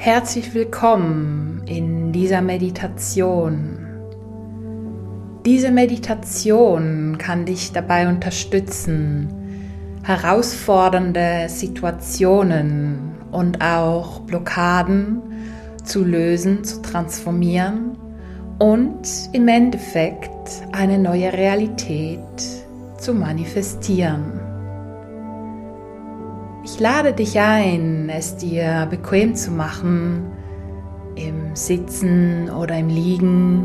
Herzlich willkommen in dieser Meditation. Diese Meditation kann dich dabei unterstützen, herausfordernde Situationen und auch Blockaden zu lösen, zu transformieren und im Endeffekt eine neue Realität zu manifestieren. Ich lade dich ein, es dir bequem zu machen, im Sitzen oder im Liegen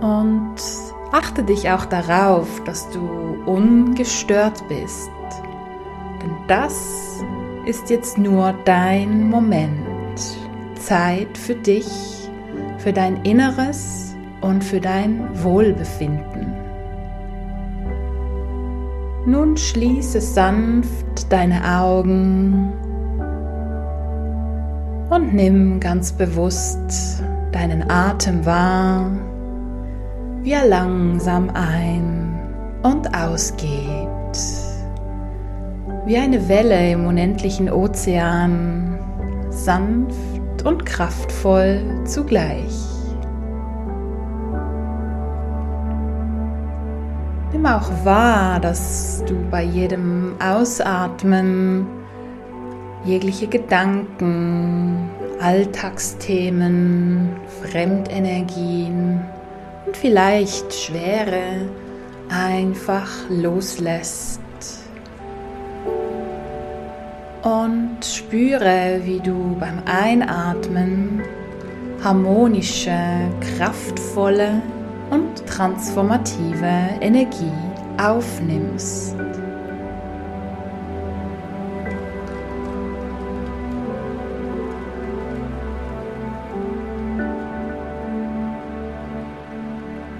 und achte dich auch darauf, dass du ungestört bist. Denn das ist jetzt nur dein Moment. Zeit für dich, für dein Inneres und für dein Wohlbefinden. Nun schließe sanft deine Augen und nimm ganz bewusst deinen Atem wahr, wie er langsam ein- und ausgeht, wie eine Welle im unendlichen Ozean, sanft und kraftvoll zugleich. Auch wahr, dass du bei jedem Ausatmen jegliche Gedanken, Alltagsthemen, Fremdenergien und vielleicht Schwere einfach loslässt. Und spüre, wie du beim Einatmen harmonische, kraftvolle und transformative Energie aufnimmst.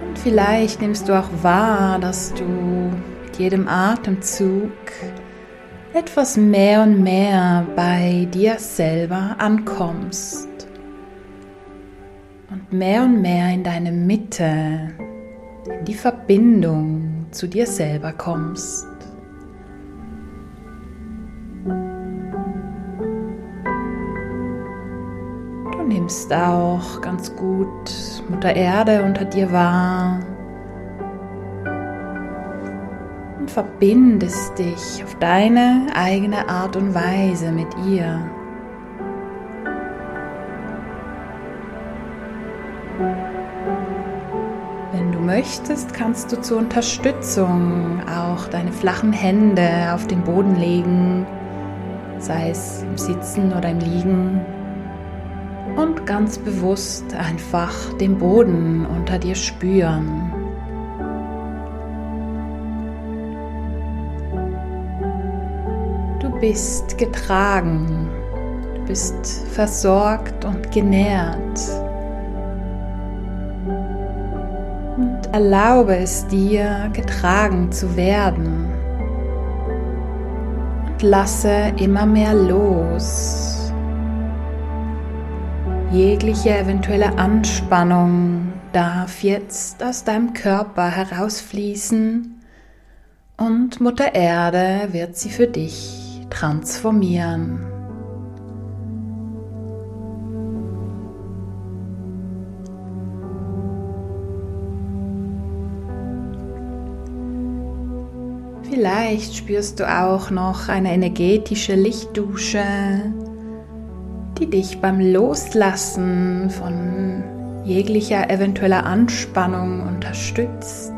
Und vielleicht nimmst du auch wahr, dass du mit jedem Atemzug etwas mehr und mehr bei dir selber ankommst und mehr und mehr in deine Mitte, in die Verbindung zu dir selber kommst. Du nimmst auch ganz gut Mutter Erde unter dir wahr und verbindest dich auf deine eigene Art und Weise mit ihr. Möchtest, kannst du zur Unterstützung auch deine flachen Hände auf den Boden legen, sei es im Sitzen oder im Liegen, und ganz bewusst einfach den Boden unter dir spüren. Du bist getragen, du bist versorgt und genährt. Erlaube es dir, getragen zu werden. Und lasse immer mehr los. Jegliche eventuelle Anspannung darf jetzt aus deinem Körper herausfließen und Mutter Erde wird sie für dich transformieren. Vielleicht spürst du auch noch eine energetische Lichtdusche, die dich beim Loslassen von jeglicher eventueller Anspannung unterstützt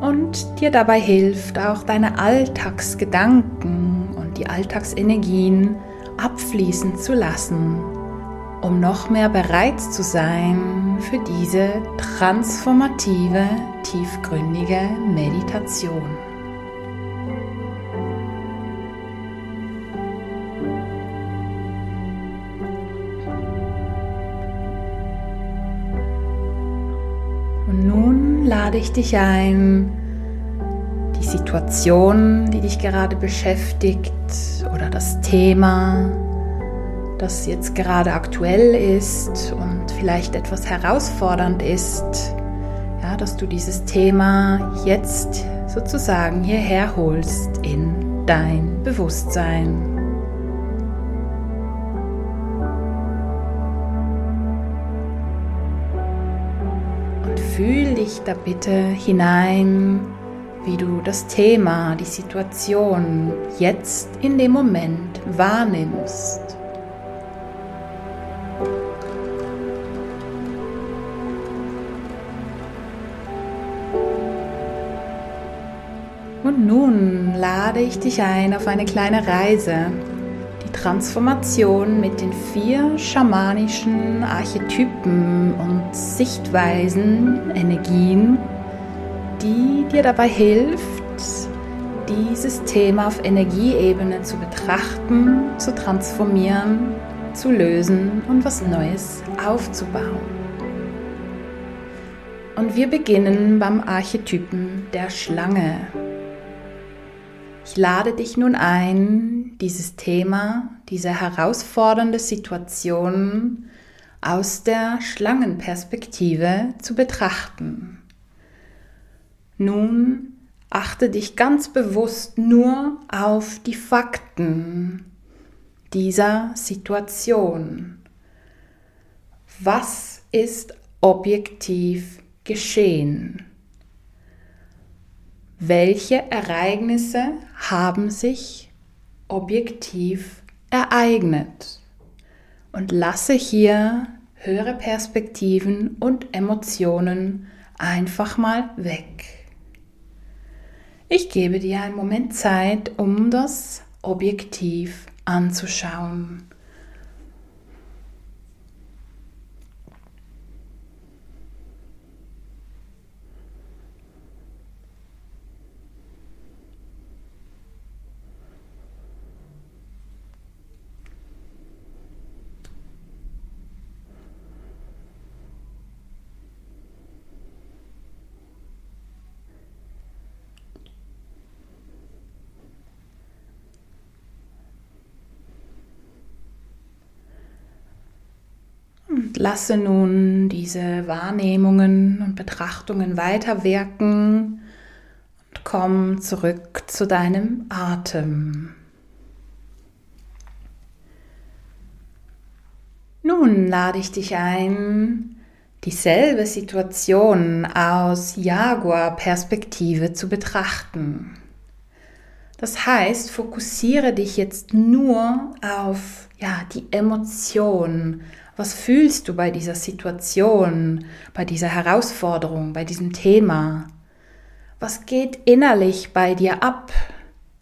und dir dabei hilft, auch deine Alltagsgedanken und die Alltagsenergien abfließen zu lassen, um noch mehr bereit zu sein für diese transformative, tiefgründige Meditation. Und nun lade ich dich ein, die Situation, die dich gerade beschäftigt oder das Thema, das jetzt gerade aktuell ist und vielleicht etwas herausfordernd ist, ja, dass du dieses Thema jetzt sozusagen hierher holst in dein Bewusstsein. Und fühl dich da bitte hinein, wie du das Thema, die Situation jetzt in dem Moment wahrnimmst. Nun lade ich dich ein auf eine kleine Reise Transformation mit den vier schamanischen Archetypen und Sichtweisen, Energien, die dir dabei hilft, dieses Thema auf Energieebene zu betrachten, zu transformieren, zu lösen und was Neues aufzubauen. Und wir beginnen beim Archetypen der Schlange. Ich lade dich nun ein, dieses Thema, diese herausfordernde Situation aus der Schlangenperspektive zu betrachten. Nun achte dich ganz bewusst nur auf die Fakten dieser Situation. Was ist objektiv geschehen? Welche Ereignisse haben sich objektiv ereignet und lasse hier höhere Perspektiven und Emotionen einfach mal weg. Ich gebe dir einen Moment Zeit, um das objektiv anzuschauen. Lasse nun diese Wahrnehmungen und Betrachtungen weiterwirken und komm zurück zu deinem Atem. Nun lade ich dich ein, dieselbe Situation aus Jaguar-Perspektive zu betrachten. Das heißt, fokussiere dich jetzt nur auf ja, die Emotion, was fühlst du bei dieser Situation, bei dieser Herausforderung, bei diesem Thema? Was geht innerlich bei dir ab?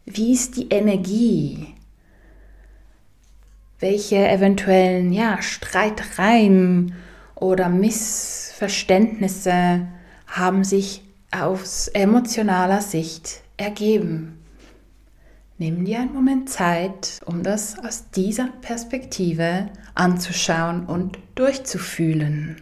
Wie ist die Energie? Welche eventuellen ja, Streitereien oder Missverständnisse haben sich aus emotionaler Sicht ergeben? Nimm dir einen Moment Zeit, um das aus dieser Perspektive anzuschauen und durchzufühlen.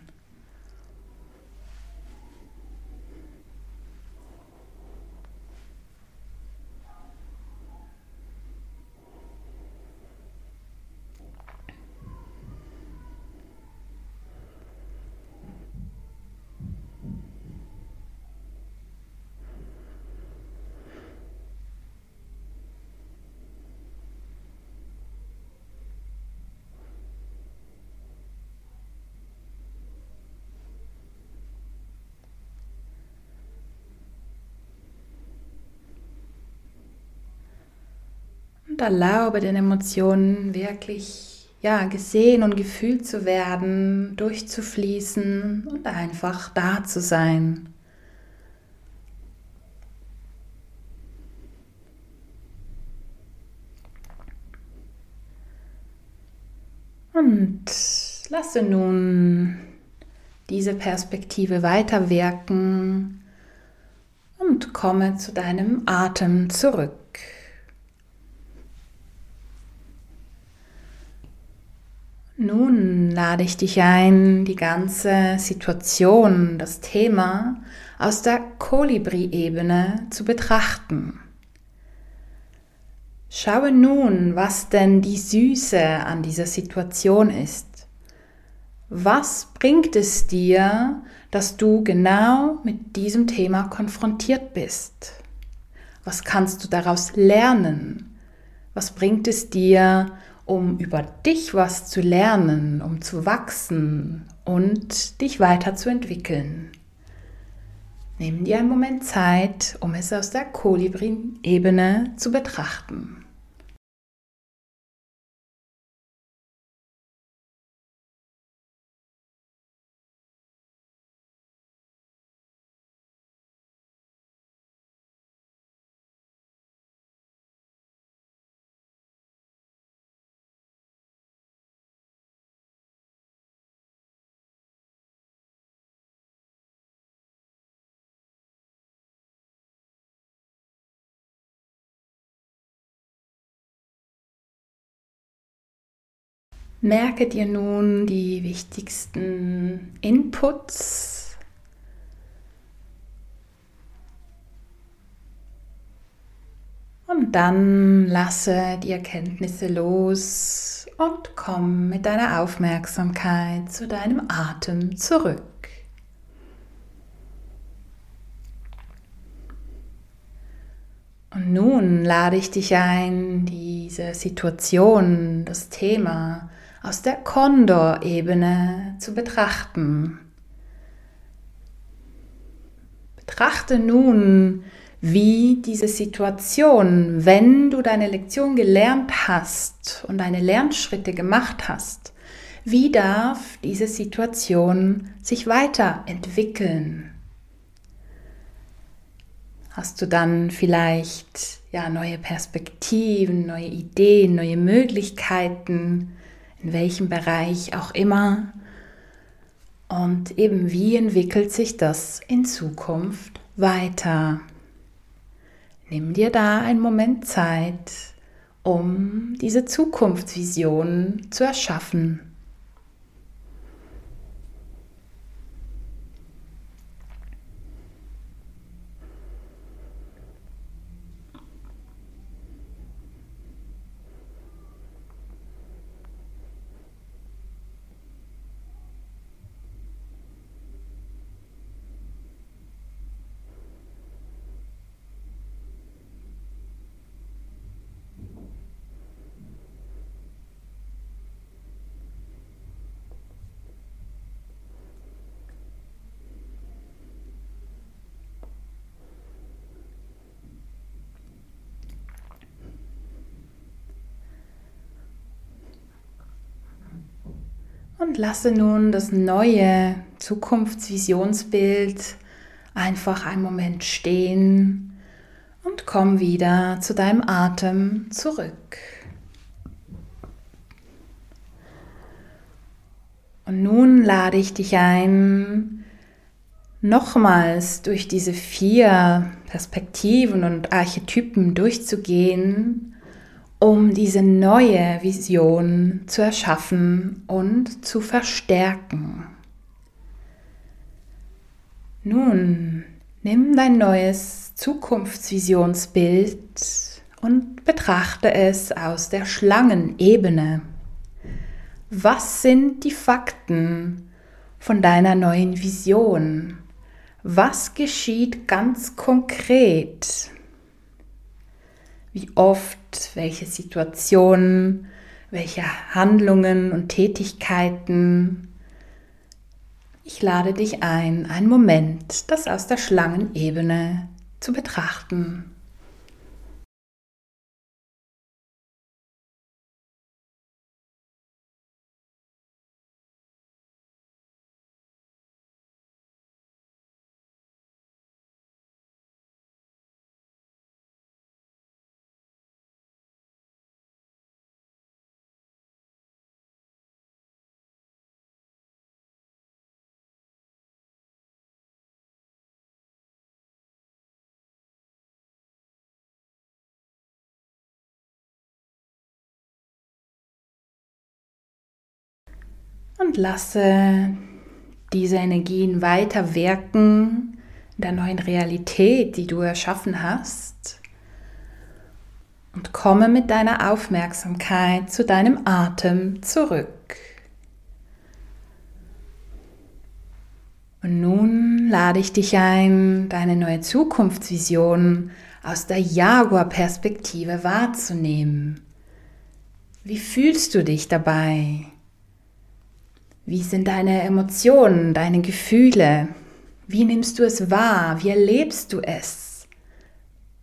Erlaube den Emotionen wirklich ja, gesehen und gefühlt zu werden, durchzufließen und einfach da zu sein. Und lasse nun diese Perspektive weiterwirken und komme zu deinem Atem zurück. Nun lade ich dich ein, die ganze Situation, das Thema aus der Kolibri-Ebene zu betrachten. Schaue nun, was denn die Süße an dieser Situation ist. Was bringt es dir, dass du genau mit diesem Thema konfrontiert bist? Was kannst du daraus lernen? Was bringt es dir, um über dich was zu lernen, um zu wachsen und dich weiterzuentwickeln. Nimm dir einen Moment Zeit, um es aus der Kolibri-Ebene zu betrachten. Merke dir nun die wichtigsten Inputs. Und dann lasse die Erkenntnisse los und komm mit deiner Aufmerksamkeit zu deinem Atem zurück. Und nun lade ich dich ein, diese Situation, das Thema aus der Kondor-Ebene zu betrachten. Betrachte nun, wie diese Situation, wenn du deine Lektion gelernt hast und deine Lernschritte gemacht hast, wie darf diese Situation sich weiterentwickeln? Hast du dann vielleicht ja neue Perspektiven, neue Ideen, neue Möglichkeiten? In welchem Bereich auch immer. Und eben wie entwickelt sich das in Zukunft weiter? Nimm dir da einen Moment Zeit, um diese Zukunftsvision zu erschaffen. Und lasse nun das neue Zukunftsvisionsbild einfach einen Moment stehen und komm wieder zu deinem Atem zurück. Und nun lade ich dich ein, nochmals durch diese vier Perspektiven und Archetypen durchzugehen um diese neue Vision zu erschaffen und zu verstärken. Nun, nimm dein neues Zukunftsvisionsbild und betrachte es aus der Schlangenebene. Was sind die Fakten von deiner neuen Vision? Was geschieht ganz konkret? Wie oft welche Situationen, welche Handlungen und Tätigkeiten. Ich lade dich ein, einen Moment, das aus der Schlangenebene zu betrachten. Und lasse diese Energien weiter wirken in der neuen Realität, die du erschaffen hast. Und komme mit deiner Aufmerksamkeit zu deinem Atem zurück. Und nun lade ich dich ein, deine neue Zukunftsvision aus der Jaguar-Perspektive wahrzunehmen. Wie fühlst du dich dabei? Wie sind deine Emotionen, deine Gefühle? Wie nimmst du es wahr? Wie erlebst du es?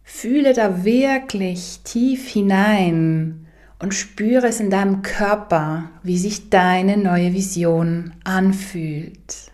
Fühle da wirklich tief hinein und spüre es in deinem Körper, wie sich deine neue Vision anfühlt.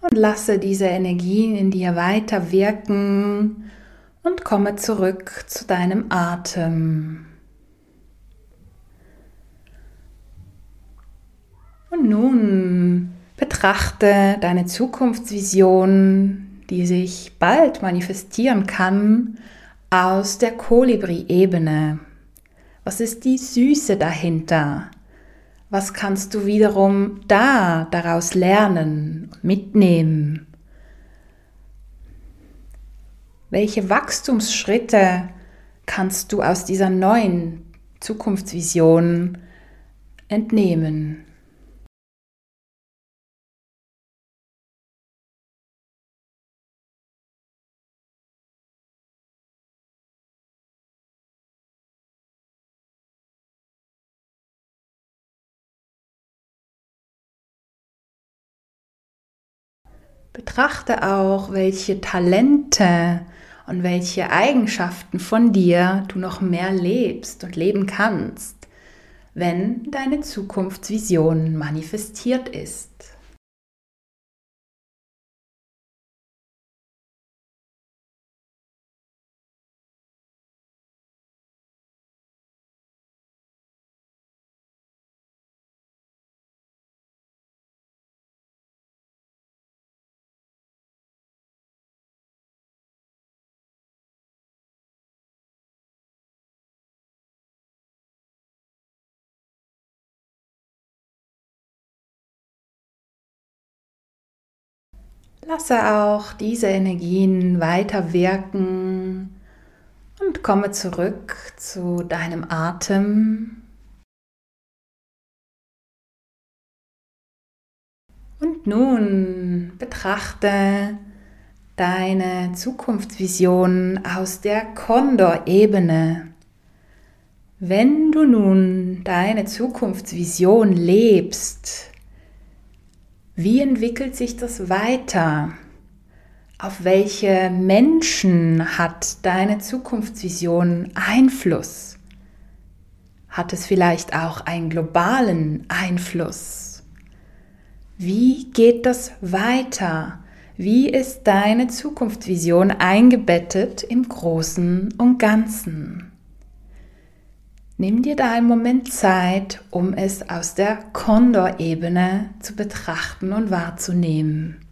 Und lasse diese Energien in dir weiter wirken und komme zurück zu deinem Atem. Und nun betrachte deine Zukunftsvision, die sich bald manifestieren kann, aus der Kolibri-Ebene. Was ist die Süße dahinter? Was kannst du wiederum da daraus lernen, mitnehmen? Welche Wachstumsschritte kannst du aus dieser neuen Zukunftsvision entnehmen? Betrachte auch, welche Talente und welche Eigenschaften von dir du noch mehr lebst und leben kannst, wenn deine Zukunftsvision manifestiert ist. Lasse auch diese Energien weiter wirken und komme zurück zu deinem Atem. Und nun betrachte deine Zukunftsvision aus der Kondor-Ebene. Wenn du nun deine Zukunftsvision lebst, wie entwickelt sich das weiter? Auf welche Menschen hat deine Zukunftsvision Einfluss? Hat es vielleicht auch einen globalen Einfluss? Wie geht das weiter? Wie ist deine Zukunftsvision eingebettet im Großen und Ganzen? Nimm dir da einen Moment Zeit, um es aus der Kondor-Ebene zu betrachten und wahrzunehmen.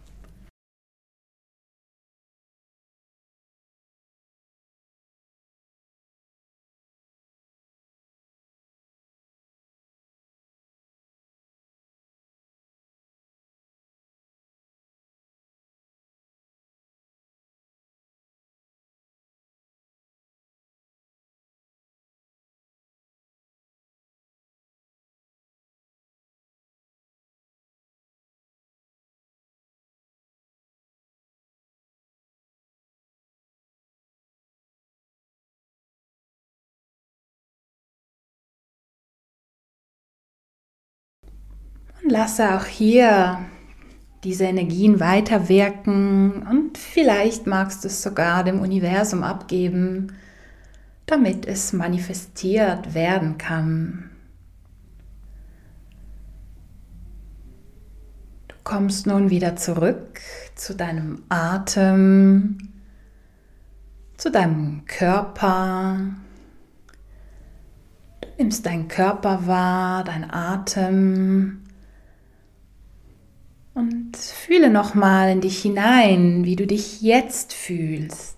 Lasse auch hier diese Energien weiter wirken und vielleicht magst du es sogar dem Universum abgeben, damit es manifestiert werden kann. Du kommst nun wieder zurück zu deinem Atem, zu deinem Körper. Du nimmst deinen Körper wahr, dein Atem und fühle nochmal in dich hinein, wie du dich jetzt fühlst,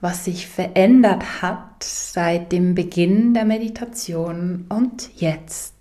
was sich verändert hat seit dem Beginn der Meditation und jetzt.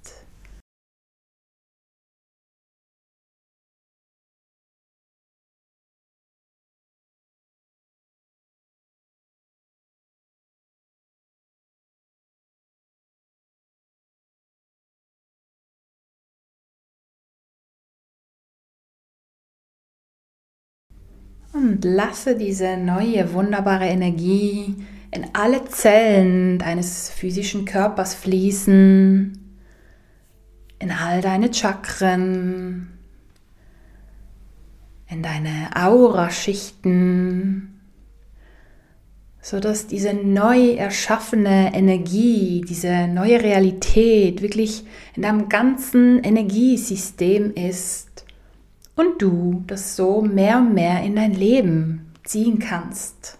Und lasse diese neue, wunderbare Energie in alle Zellen deines physischen Körpers fließen, in all deine Chakren, in deine Auraschichten, sodass diese neu erschaffene Energie, diese neue Realität wirklich in deinem ganzen Energiesystem ist und du das so mehr und mehr in dein Leben ziehen kannst.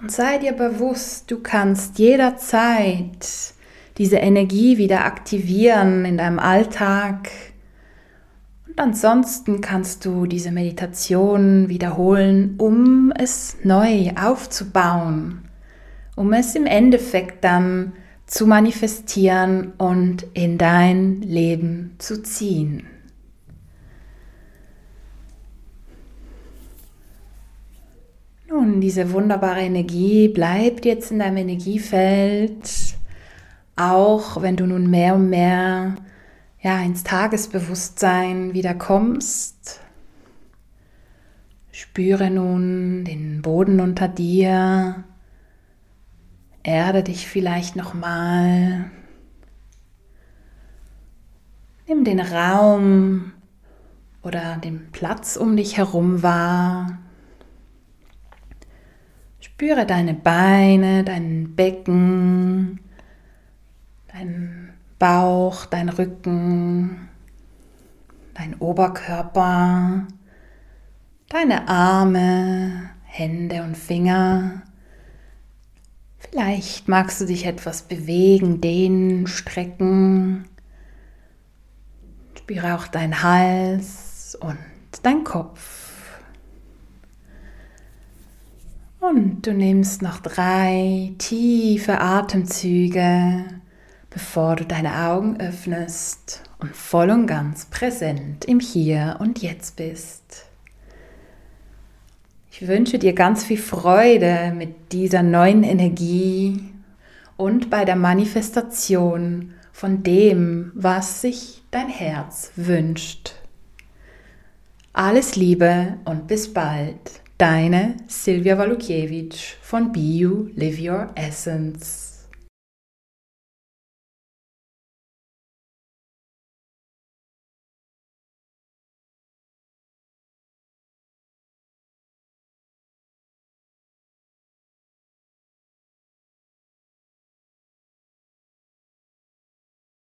Und sei dir bewusst, du kannst jederzeit diese Energie wieder aktivieren in deinem Alltag. Und ansonsten kannst du diese Meditation wiederholen, um es neu aufzubauen, um es im Endeffekt dann zu manifestieren und in dein Leben zu ziehen. Nun, diese wunderbare Energie bleibt jetzt in deinem Energiefeld auch wenn du nun mehr und mehr ja, ins Tagesbewusstsein wieder kommst, spüre nun den Boden unter dir, erde dich vielleicht nochmal, nimm den Raum oder den Platz um dich herum wahr. Spüre deine Beine, dein Becken, dein Bauch, dein Rücken, dein Oberkörper, deine Arme, Hände und Finger. Vielleicht magst du dich etwas bewegen, dehnen, strecken. Spüre auch deinen Hals und dein Kopf. Und du nimmst noch drei tiefe Atemzüge bevor du deine Augen öffnest und voll und ganz präsent im Hier und Jetzt bist. Ich wünsche dir ganz viel Freude mit dieser neuen Energie und bei der Manifestation von dem, was sich dein Herz wünscht. Alles Liebe und bis bald. Deine Silvia Walukiewicz von Be You Live Your Essence.